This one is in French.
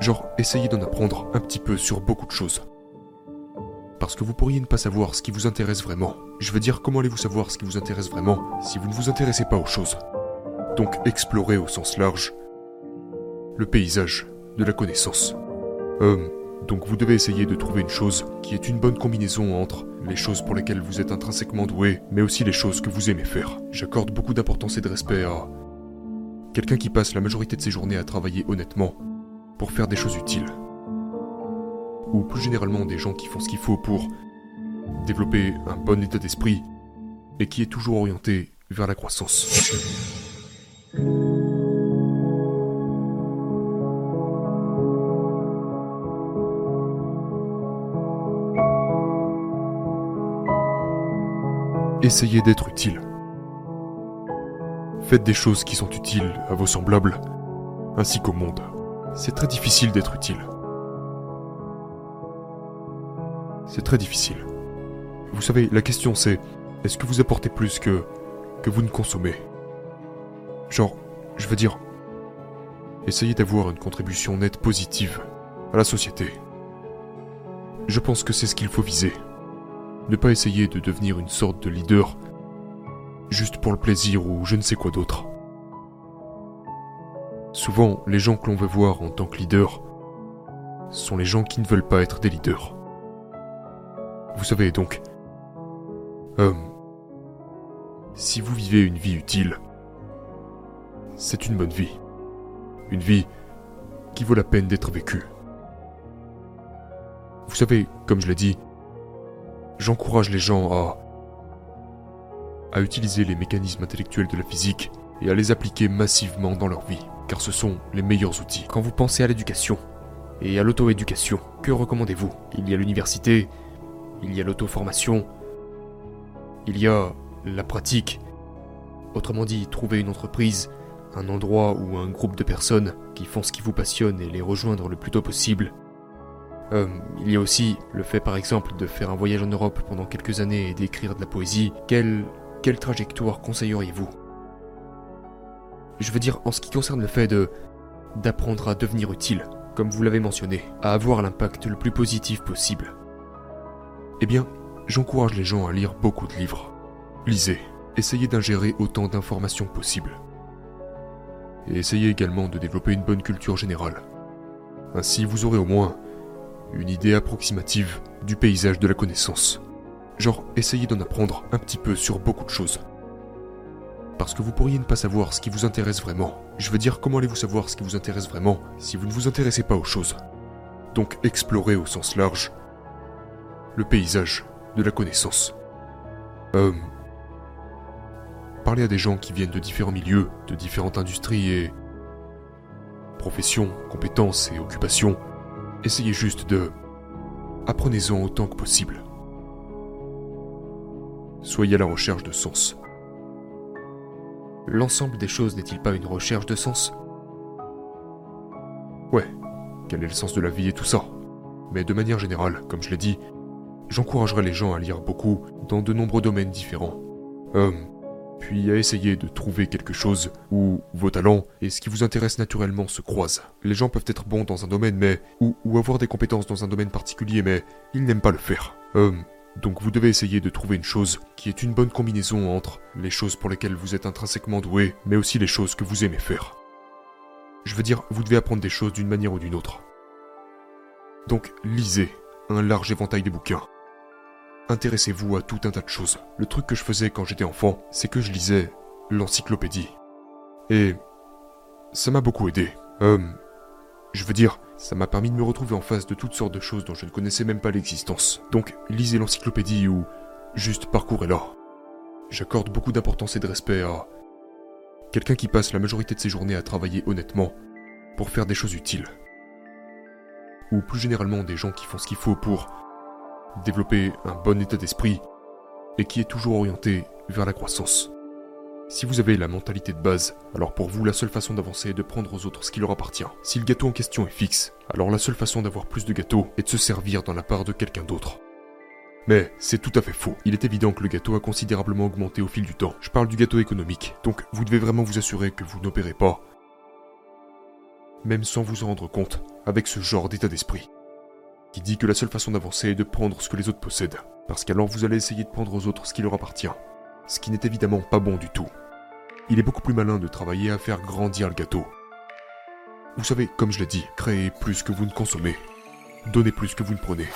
Genre, essayez d'en apprendre un petit peu sur beaucoup de choses. Parce que vous pourriez ne pas savoir ce qui vous intéresse vraiment. Je veux dire, comment allez-vous savoir ce qui vous intéresse vraiment si vous ne vous intéressez pas aux choses? Donc explorez au sens large le paysage de la connaissance. Euh, donc vous devez essayer de trouver une chose qui est une bonne combinaison entre les choses pour lesquelles vous êtes intrinsèquement doué, mais aussi les choses que vous aimez faire. J'accorde beaucoup d'importance et de respect à quelqu'un qui passe la majorité de ses journées à travailler honnêtement pour faire des choses utiles. Ou plus généralement des gens qui font ce qu'il faut pour développer un bon état d'esprit et qui est toujours orienté vers la croissance. Essayez d'être utile. Faites des choses qui sont utiles à vos semblables, ainsi qu'au monde. C'est très difficile d'être utile. C'est très difficile. Vous savez, la question c'est, est-ce que vous apportez plus que que vous ne consommez? Genre, je veux dire, essayez d'avoir une contribution nette positive à la société. Je pense que c'est ce qu'il faut viser. Ne pas essayer de devenir une sorte de leader juste pour le plaisir ou je ne sais quoi d'autre. Souvent, les gens que l'on veut voir en tant que leader sont les gens qui ne veulent pas être des leaders. Vous savez donc, euh, si vous vivez une vie utile, c'est une bonne vie. Une vie qui vaut la peine d'être vécue. Vous savez, comme je l'ai dit, j'encourage les gens à à utiliser les mécanismes intellectuels de la physique et à les appliquer massivement dans leur vie, car ce sont les meilleurs outils. Quand vous pensez à l'éducation et à l'auto-éducation, que recommandez-vous? Il y a l'université, il y a l'auto-formation, il y a la pratique. Autrement dit, trouver une entreprise, un endroit ou un groupe de personnes qui font ce qui vous passionne et les rejoindre le plus tôt possible. Euh, il y a aussi le fait par exemple de faire un voyage en Europe pendant quelques années et d'écrire de la poésie. Quelle, trajectoire conseilleriez-vous? Je veux dire en ce qui concerne le fait de d'apprendre à devenir utile, comme vous l'avez mentionné, à avoir l'impact le plus positif possible. Eh bien, j'encourage les gens à lire beaucoup de livres. Lisez, essayez d'ingérer autant d'informations possible. Et essayez également de développer une bonne culture générale. Ainsi, vous aurez au moins une idée approximative du paysage de la connaissance. Genre, essayez d'en apprendre un petit peu sur beaucoup de choses. Parce que vous pourriez ne pas savoir ce qui vous intéresse vraiment. Je veux dire, comment allez-vous savoir ce qui vous intéresse vraiment si vous ne vous intéressez pas aux choses? Donc explorez au sens large le paysage de la connaissance. Euh, parlez à des gens qui viennent de différents milieux, de différentes industries et professions, compétences et occupations. Essayez juste de... Apprenez-en autant que possible. Soyez à la recherche de sens. L'ensemble des choses n'est-il pas une recherche de sens? Ouais, quel est le sens de la vie et tout ça? Mais de manière générale, comme je l'ai dit, j'encouragerais les gens à lire beaucoup dans de nombreux domaines différents. Euh, puis à essayer de trouver quelque chose où vos talents et ce qui vous intéresse naturellement se croisent. Les gens peuvent être bons dans un domaine, mais ou, avoir des compétences dans un domaine particulier, mais ils n'aiment pas le faire. Euh, donc vous devez essayer de trouver une chose qui est une bonne combinaison entre les choses pour lesquelles vous êtes intrinsèquement doué, mais aussi les choses que vous aimez faire. Je veux dire, vous devez apprendre des choses d'une manière ou d'une autre. Donc lisez un large éventail de bouquins. Intéressez-vous à tout un tas de choses. Le truc que je faisais quand j'étais enfant, c'est que je lisais l'encyclopédie. Et ça m'a beaucoup aidé. Euh, je veux dire, ça m'a permis de me retrouver en face de toutes sortes de choses dont je ne connaissais même pas l'existence. Donc, lisez l'encyclopédie ou juste parcourez-la. J'accorde beaucoup d'importance et de respect à quelqu'un qui passe la majorité de ses journées à travailler honnêtement pour faire des choses utiles. Ou plus généralement des gens qui font ce qu'il faut pour développer un bon état d'esprit et qui est toujours orienté vers la croissance. Si vous avez la mentalité de base, alors pour vous la seule façon d'avancer est de prendre aux autres ce qui leur appartient. Si le gâteau en question est fixe, alors la seule façon d'avoir plus de gâteaux est de se servir dans la part de quelqu'un d'autre. Mais c'est tout à fait faux. Il est évident que le gâteau a considérablement augmenté au fil du temps. Je parle du gâteau économique, donc vous devez vraiment vous assurer que vous n'opérez pas, même sans vous en rendre compte, avec ce genre d'état d'esprit, qui dit que la seule façon d'avancer est de prendre ce que les autres possèdent, parce qu'alors vous allez essayer de prendre aux autres ce qui leur appartient, ce qui n'est évidemment pas bon du tout. Il est beaucoup plus malin de travailler à faire grandir le gâteau. Vous savez, comme je l'ai dit, créez plus que vous ne consommez. Donnez plus que vous ne prenez.